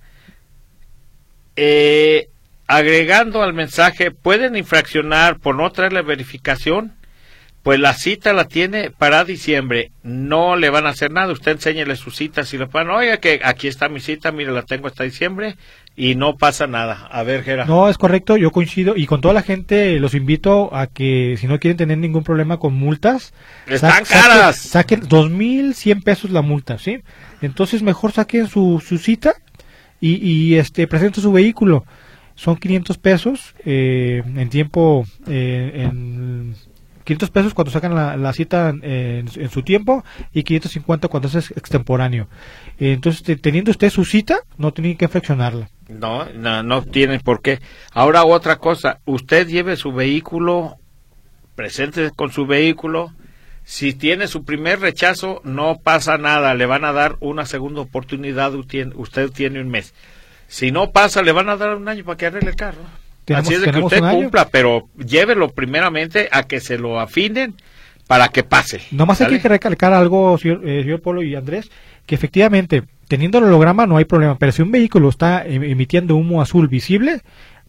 Eh, agregando al mensaje, ¿pueden infraccionar por no traer la verificación? Pues la cita la tiene para diciembre. No le van a hacer nada. Usted enséñele su cita. Si le pueden, oye, que aquí está mi cita, mire, la tengo hasta diciembre. Y no pasa nada. A ver, Gera. No, es correcto, yo coincido y con toda la gente los invito a que si no quieren tener ningún problema con multas, Están sa- caras. Saquen 2.100 pesos la multa, ¿sí? Entonces mejor saquen su, su cita y, y este presenten su vehículo. Son 500 pesos eh, en tiempo, eh, en 500 pesos cuando sacan la, cita en, su tiempo y 550 cuando es extemporáneo. Entonces, te- teniendo usted su cita, no tiene que fraccionarla. No, no, no tienen por qué. Ahora otra cosa, usted lleve su vehículo, presente con su vehículo. Si tiene su primer rechazo, no pasa nada, le van a dar una segunda oportunidad, usted tiene un mes. Si no pasa, le van a dar un año para que arregle el carro. Así es de que usted cumpla, pero llévelo primeramente a que se lo afinen para que pase. Nomás hay ¿sale? que recalcar algo, señor, eh, señor Polo y Andrés, que efectivamente, teniendo el holograma no hay problema, pero si un vehículo está em- emitiendo humo azul visible,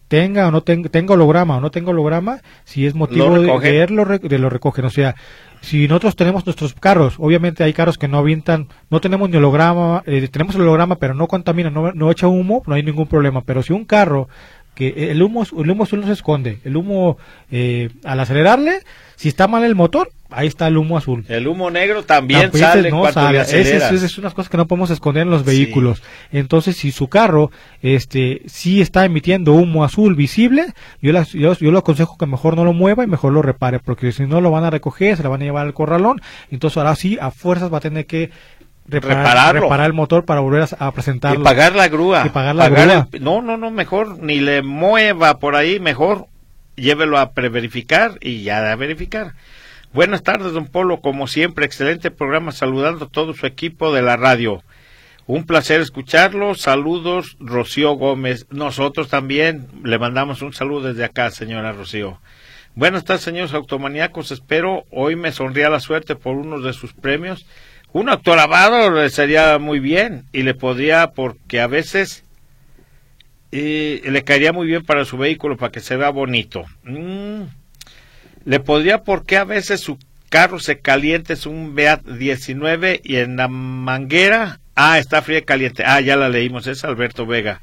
tenga o no tenga, tenga holograma o no tenga holograma, si es motivo Lo de, de él, lo, de lo recogen. O sea, si nosotros tenemos nuestros carros, obviamente hay carros que no avientan, no tenemos ni holograma, eh, tenemos el holograma pero no contamina, no, no echa humo, no hay ningún problema. Pero si un carro que el humo, el humo azul no se esconde, el humo eh, al acelerarle, si está mal el motor, ahí está el humo azul. El humo negro también sale no sale. le Ese es, es unas cosas que no podemos esconder en los Sí. vehículos. Entonces, si su carro este sí está emitiendo humo azul visible, yo, las- yo, yo le aconsejo que mejor no lo mueva y mejor lo repare, porque si no lo van a recoger, se lo van a llevar al corralón, entonces ahora sí, a fuerzas va a tener que reparar, Repararlo. reparar el motor para volver a, a presentarlo. Y pagar la grúa. Y pagar la grúa. el- no, no, no, mejor ni le mueva por ahí, mejor llévelo a preverificar y ya a verificar. Buenas tardes, don Polo. Como siempre, excelente programa. Saludando a todo su equipo de la radio. Un placer escucharlo. Saludos, Rocío Gómez. Nosotros también le mandamos un saludo desde acá, señora Rocío. Buenas tardes, señores automaníacos. Espero hoy me sonría la suerte por uno de sus premios. Un autolavado le sería muy bien y le podría, porque a veces eh, le caería muy bien para su vehículo, para que se vea bonito. Mm, le podría, porque a veces su carro se caliente, es un Beat 19 y en la manguera, ah, está fría y caliente. Ah, ya la leímos, es Alberto Vega.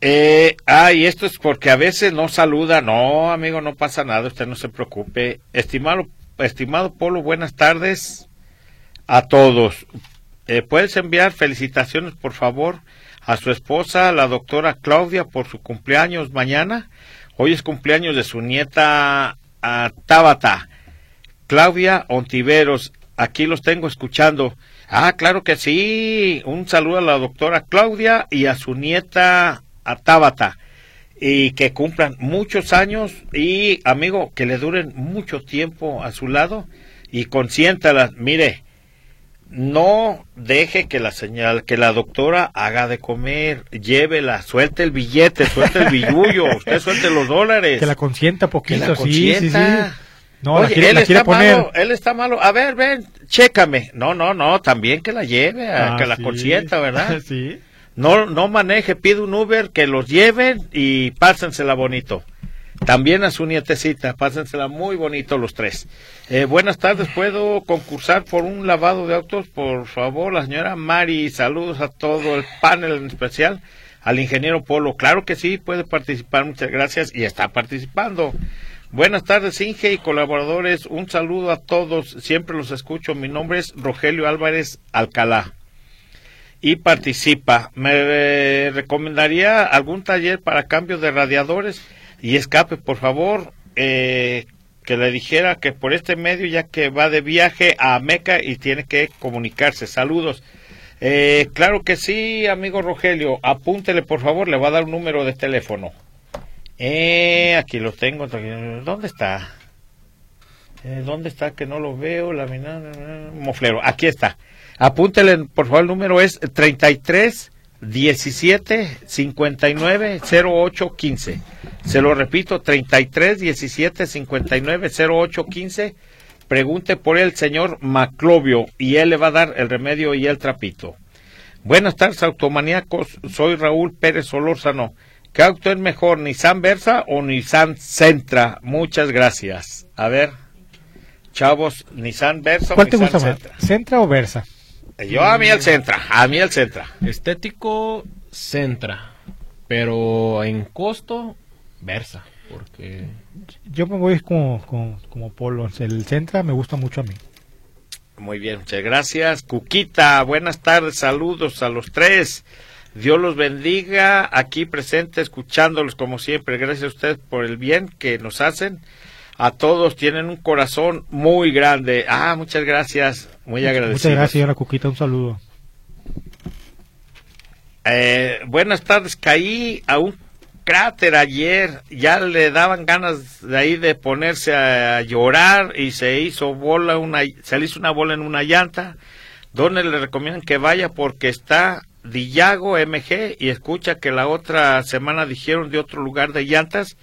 Eh, ah, y esto es porque a veces no saluda. No, amigo, no pasa nada, usted no se preocupe. Estimado, estimado Polo, buenas tardes a todos. Eh, Puedes enviar felicitaciones, por favor, a su esposa, la doctora Claudia, por su cumpleaños mañana. Hoy es cumpleaños de su nieta ah, Tabata. Claudia Ontiveros, aquí los tengo escuchando. Ah, claro que sí. Un saludo a la doctora Claudia y a su nieta a Tabata. Y que cumplan muchos años y, amigo, que le duren mucho tiempo a su lado y consiéntalas. Mire, no deje que la señal, que la doctora haga de comer, llévela, suelte el billete, suelte el billullo, usted suelte los dólares. Que la consienta Que poquito, sí, sí, sí. No, la quiere, él, la está poner. malo, él está malo. A ver, ven, chécame. No, no, no, también que la lleve, a Ah, que la consienta, ¿verdad? sí. No, no maneje, pide un Uber, que los lleven y pásensela bonito. También a su nietecita, pásensela muy bonito los tres. Eh, buenas tardes, ¿puedo concursar por un lavado de autos? Por favor, la señora Mari, saludos a todo el panel en especial, al ingeniero Polo. Claro que sí, puede participar, muchas gracias, y está participando. Buenas tardes, Inge y colaboradores, un saludo a todos, siempre los escucho, mi nombre es Rogelio Álvarez Alcalá y participa. Me eh, recomendaría algún taller para cambio de radiadores y escape, por favor, eh, que le dijera que por este medio, ya que va de viaje a Meca y tiene que comunicarse. Saludos. Eh, claro que sí, amigo Rogelio. Apúntele, por favor, le va a dar un número de teléfono. Eh, aquí lo tengo. ¿Dónde está? Eh, ¿Dónde está? Que no lo veo. La Moflero. Aquí está. Apúntele, por favor, el número es 33 17 59 08 15. Se lo repito, 33 17 59 08 15. Pregunte por el señor Maclovio y él le va a dar el remedio y el trapito. Buenas tardes, automaníacos. Soy Raúl Pérez Solórzano. ¿Qué auto es mejor, Nissan Versa o Nissan Sentra? Muchas gracias. A ver, chavos, Nissan Versa o ¿Cuál te Nissan gusta más? Sentra? ¿Centra o Versa? Yo a mí el Sentra, a mí el Sentra. Estético, Centra. Pero en costo, Versa. Porque Yo me voy como, como, como Polo. El Centra me gusta mucho a mí. Muy bien, muchas gracias. Cuquita, buenas tardes, saludos a los tres. Dios los bendiga, aquí presente, escuchándolos como siempre. Gracias a ustedes por el bien que nos hacen. A todos tienen un corazón muy grande. Ah, muchas gracias, muy agradecido. Muchas gracias, señora Cuquita. Un saludo. Eh, buenas tardes, caí a un cráter ayer, ya le daban ganas de ahí de ponerse a llorar y se hizo bola una, se le hizo una bola en una llanta, donde le recomiendan que vaya porque está Dillago MG y escucha que la otra semana dijeron de otro lugar de llantas,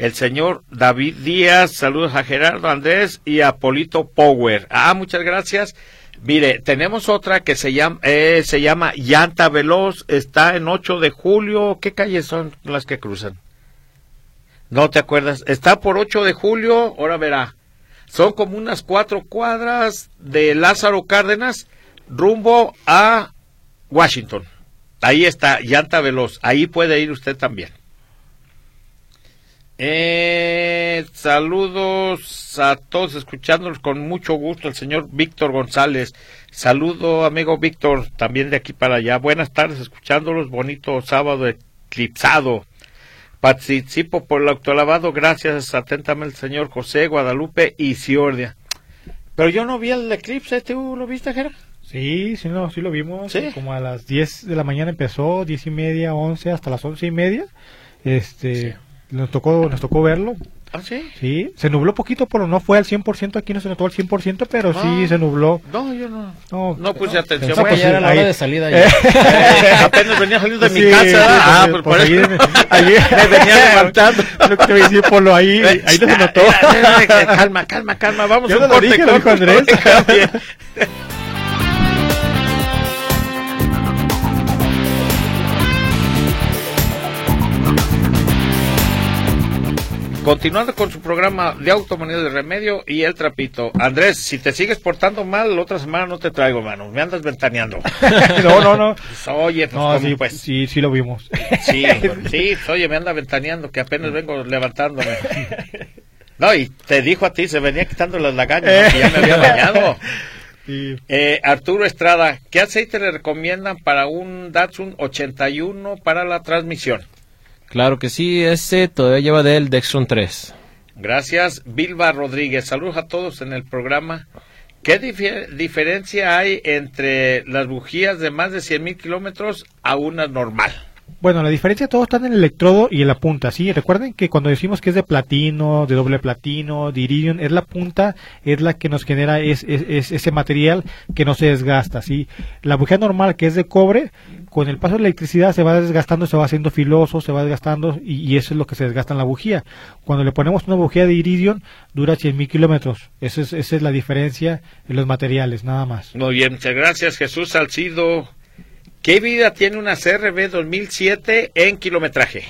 el señor David Díaz, saludos a Gerardo Andrés y a Polito Power. Ah, muchas gracias. Mire, tenemos otra que se llama, eh, se llama Llanta Veloz, está en 8 de julio. ¿Qué calles son las que cruzan? No te acuerdas. Está por 8 de julio, ahora verá. Son como unas cuatro cuadras de Lázaro Cárdenas rumbo a Washington. Ahí está, Llanta Veloz. Ahí puede ir usted también. Eh, saludos a todos escuchándolos con mucho gusto el señor Víctor González. Saludo amigo Víctor, también de aquí para allá. Buenas tardes escuchándolos, bonito sábado eclipsado. Participo por el autolavado, gracias atentamente el señor José Guadalupe y Ciordia. Pero yo no vi el eclipse, ¿tú lo viste, Jera? Sí, sí, no, sí lo vimos. ¿Sí? Como a las 10 de la mañana empezó, 10 y media, 11, hasta las 11 y media. Este, nos tocó, nos tocó verlo. ¿Ah, sí? Sí, se nubló poquito, pero no fue al 100%, aquí no se notó al 100%, pero sí Ah. se nubló. No, yo no. No, No puse atención. Pensaba Pues era la ahí- hora de salida Eh, ya. Eh, apenas venía saliendo de mi Sí, casa. sí, ah, pues, por eso. ahí- ahí- me venía levantando. Lo que te voy a decir, Polo, ahí, ahí no se notó. calma, calma, calma. Vamos Yo a un no lo corte dije, lo dijo. Andrés. Continuando con su programa de automanía de remedio y el trapito. Andrés, si te sigues portando mal, la otra semana no te traigo, mano. Me andas ventaneando. No, no, no. Pues, oye, pues, No, ¿cómo, sí, pues? sí, sí lo vimos. Sí, sí, oye, me anda ventaneando, que apenas vengo levantándome. No, y te dijo a ti, se venía quitando las lagañas, ¿no? que ya me había bañado. Sí. Eh, Arturo Estrada, ¿qué aceite le recomiendan para un Datsun 81 para la transmisión? Claro que sí, ese todavía lleva del Dextron 3. Gracias. Bilba Rodríguez, saludos a todos en el programa. ¿Qué diferencia hay entre las bujías de más de 100 mil kilómetros a una normal? Bueno, la diferencia todo está en el electrodo y en la punta, ¿sí? Recuerden que cuando decimos que es de platino, de doble platino, de iridium, es la punta, es la que nos genera es- ese material que no se desgasta, ¿sí? La bujía normal, que es de cobre, con el paso de la electricidad se va desgastando, se va haciendo filoso, se va desgastando y, y eso es lo que se desgasta en la bujía. Cuando le ponemos una bujía de iridium, dura 100.000 kilómetros. Esa es, esa es la diferencia en los materiales, nada más. Muy bien, muchas gracias Jesús Salcido. ¿Qué vida tiene una CRB 2007 en kilometraje?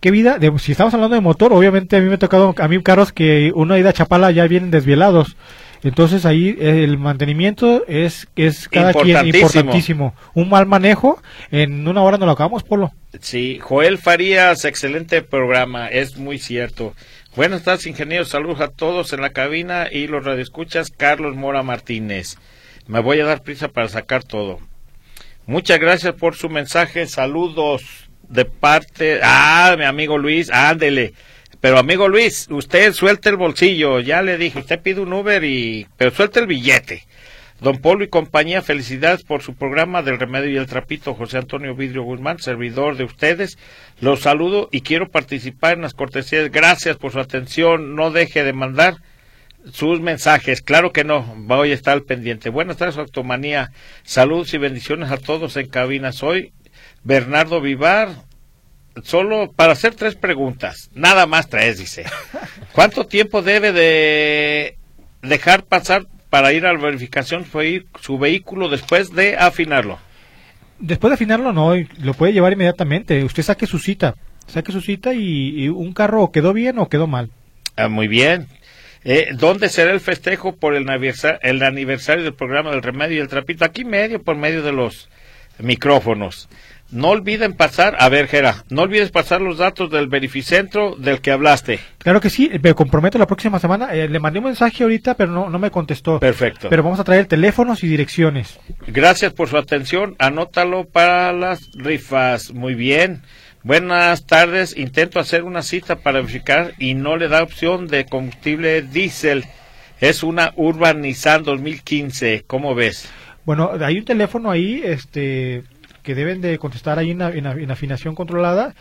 ¿Qué vida? De- si estamos hablando de motor, obviamente a mí me ha tocado, a mí carros que uno ha ido a Chapala ya vienen desvielados. Entonces ahí eh, el mantenimiento es, es cada quien Importantísimo. importantísimo. Un mal manejo, en una hora no lo acabamos, Polo. Sí, Joel Farías, excelente programa, es muy cierto. Buenas tardes, ingenieros, saludos a todos en la cabina y los radioescuchas, Carlos Mora Martínez. Me voy a dar prisa para sacar todo. Muchas gracias por su mensaje, saludos de parte... Ah, mi amigo Luis, ándele. Pero amigo Luis, usted suelte el bolsillo, ya le dije, usted pide un Uber y... pero suelte el billete. Don Polo y compañía, felicidades por su programa del remedio y el trapito, José Antonio Vidrio Guzmán, servidor de ustedes. Los saludo y quiero participar en las cortesías. Gracias por su atención. No deje de mandar sus mensajes. Claro que no, voy a estar al pendiente. Buenas tardes, Automanía. Saludos y bendiciones a todos en cabina. Soy Bernardo Vivar. Solo para hacer tres preguntas. Nada más tres, dice. ¿Cuánto tiempo debe de dejar pasar para ir a la verificación su vehículo después de afinarlo? Después de afinarlo, no, lo puede llevar inmediatamente. Usted saque su cita, saque su cita y, y un carro quedó bien o quedó mal. Ah, muy bien. Eh, ¿Dónde será el festejo por el, aniversa- el aniversario del programa del Remedio y el Trapito? Aquí medio, por medio de los micrófonos. No olviden pasar, a ver, Gera, no olvides pasar los datos del verificentro del que hablaste. Claro que sí, me comprometo la próxima semana. Eh, le mandé un mensaje ahorita, pero no, no me contestó. Perfecto. Pero vamos a traer teléfonos y direcciones. Gracias por su atención. Anótalo para las rifas. Muy bien. Buenas tardes. Intento hacer una cita para verificar y no le da opción de combustible diésel. Es una Urban Nissan 2015. ¿Cómo ves? Bueno, hay un teléfono ahí, este, que deben de contestar ahí en, en afinación controlada.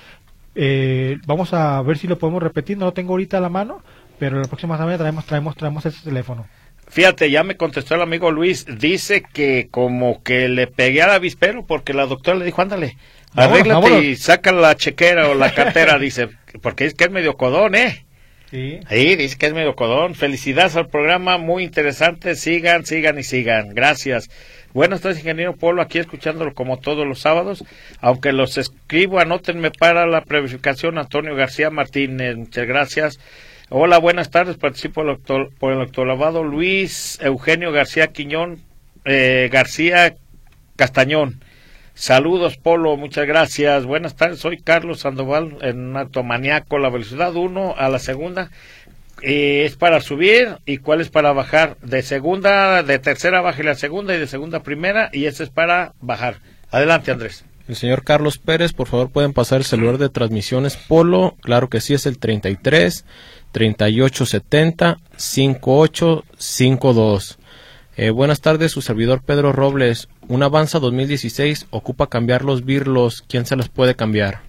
Eh, vamos a ver si lo podemos repetir. No lo tengo ahorita a la mano, pero la próxima semana traemos, traemos, traemos ese teléfono. Fíjate, ya me contestó el amigo Luis. Dice que como que le pegué al avispero porque la doctora le dijo, ándale, arréglate vámonos. y saca la chequera o la cartera. dice, porque es que es medio codón, ¿eh? Sí. Ahí dice que es medio codón. Felicidades al programa, muy interesante. Sigan, sigan y sigan. Gracias. Buenas tardes, ingeniero Polo, aquí escuchándolo como todos los sábados. Aunque los escribo, anótenme para la verificación Antonio García Martínez. Muchas gracias. Hola, buenas tardes. Participo por el, octo- por el octolavado Luis Eugenio García Quiñón, eh, García Castañón. Saludos, Polo, muchas gracias. Buenas tardes, soy Carlos Sandoval en Automaniaco, la velocidad 1 a la segunda. eh, es para subir y cuál es para bajar. De segunda, de tercera bájale a segunda y de segunda a primera y ese es para bajar. Adelante, Andrés. El señor Carlos Pérez, por favor, pueden pasar el celular de transmisiones Polo. Claro que sí, es el 33 3870 5852. Eh, buenas tardes, su servidor Pedro Robles. Un Avanza 2016 ocupa cambiar los birlos. ¿Quién se los puede cambiar?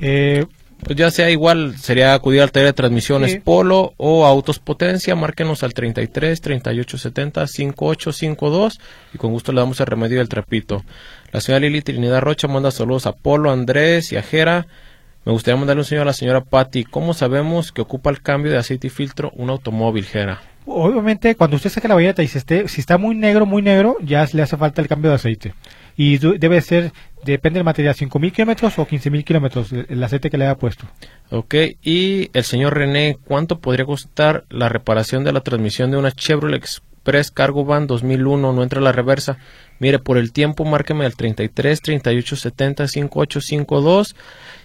Eh, Pues ya sea igual, sería acudir al taller de transmisiones Sí. Polo o Autos Potencia. Márquenos al 33 3870 5852 y con gusto le damos el remedio del trapito. La señora Lili Trinidad Rocha manda saludos a Polo, Andrés y a Jera. Me gustaría mandarle un señor a la señora Patti. ¿Cómo sabemos que ocupa el cambio de aceite y filtro un automóvil, Jera? Obviamente, cuando usted saque la bañeta y se esté, si está muy negro, muy negro, ya le hace falta el cambio de aceite. Y debe ser, depende del material, 5.000 kilómetros o 15.000 kilómetros, el, el aceite que le haya puesto. Ok, y el señor René, ¿cuánto podría costar la reparación de la transmisión de una Chevrolet Express Cargo Van 2001? No entra la reversa. Mire, por el tiempo, márqueme al 33 38 70 5852.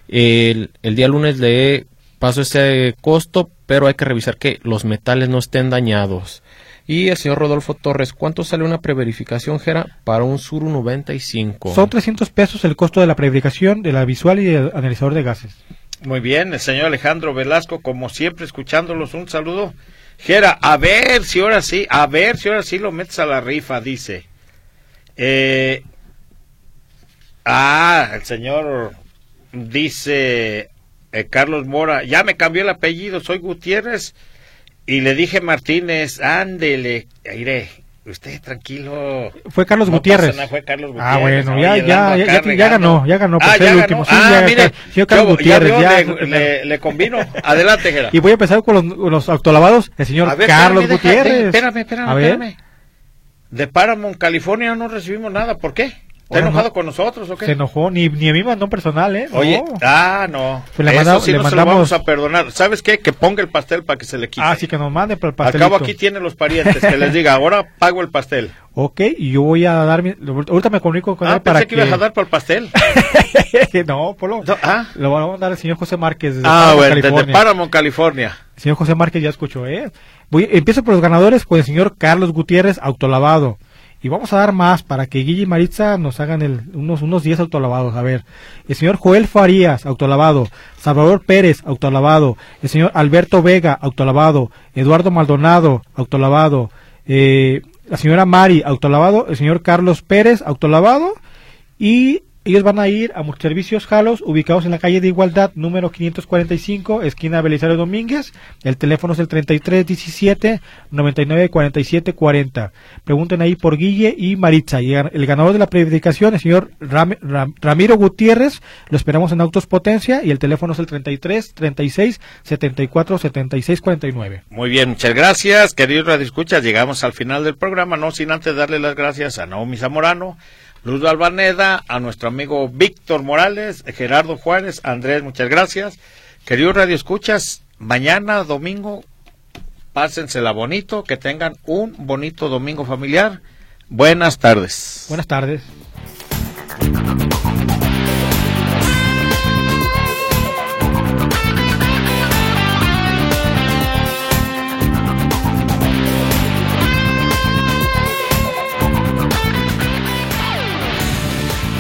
El, el día lunes le paso ese costo, pero hay que revisar que los metales no estén dañados. Y el señor Rodolfo Torres, ¿cuánto sale una preverificación, Jera, para un Suru 95? Son 300 pesos el costo de la preverificación, de la visual y del analizador de gases. Muy bien, el señor Alejandro Velasco, como siempre, escuchándolos, un saludo. Jera, a ver si ahora sí, a ver si ahora sí lo metes a la rifa, dice. Eh, ah, el señor dice eh, Carlos Mora, ya me cambió el apellido, soy Gutiérrez. Y le dije Martínez, ándele, iré, usted tranquilo. Fue Carlos No Gutiérrez. pasa nada, fue Carlos Ah, bueno, ya, ganó, ya ganó Ah, ser ya el ganó. último. Sí, ah, ya, mire, señor Carlos yo- Gutiérrez, ya. le, le- le combino. Adelante, Gerard. Y voy a empezar con los, los autolavados, el señor ver, Carlos espérame, deja- Gutiérrez. de- espérame, espérame, a ver, espérame. De Paramount, California no recibimos nada. ¿Por qué? ¿Está enojado no. con nosotros o qué? se enojó, ni, ni a mí mandó personal, ¿eh? No. Oye, ah, no. Pues le Eso manda- sí le no se lo vamos a perdonar. ¿Sabes qué? Que ponga el pastel para que se le quite. Ah, sí, que nos mande para el Al pastelito. cabo aquí tiene los parientes. Que les diga, ahora pago el pastel. Ok, y yo voy a dar mi... Ahorita me comunico con Ah, él para pensé que ibas a dar por el pastel. no, Polo. No, ah. Lo vamos a dar al señor José Márquez desde Ah, Paramount, bueno, desde California. Paramount, California. Señor José Márquez ya escuchó, ¿eh? Voy, empiezo por los ganadores con el señor Carlos Gutiérrez, autolavado. Y vamos a dar más para que Guille y Maritza nos hagan el, unos, unos 10 autolavados. A ver, el señor Joel Farías, autolavado. Salvador Pérez, autolavado. El señor Alberto Vega, autolavado. Eduardo Maldonado, autolavado. Eh, la señora Mari, autolavado. El señor Carlos Pérez, autolavado. Y ellos van a ir a Multiservicios Jalos, ubicados en la calle de Igualdad, número 545, esquina Belisario Domínguez. El teléfono es el 3317 994740. Pregunten ahí por Guille y Maritza. Y el ganador de la predicación, el señor Ram- Ram- Ramiro Gutiérrez, lo esperamos en Autos Potencia y el teléfono es el 33 36 74 76 49. Muy bien, muchas gracias, queridos radioescuchas. Llegamos al final del programa, no sin antes darle las gracias a Naomi Zamorano, Luz Albaneda, a nuestro amigo Víctor Morales, Gerardo Juárez, Andrés, muchas gracias. Queridos radioescuchas, mañana domingo, pásensela bonito, que tengan un bonito domingo familiar. Buenas tardes. Buenas tardes.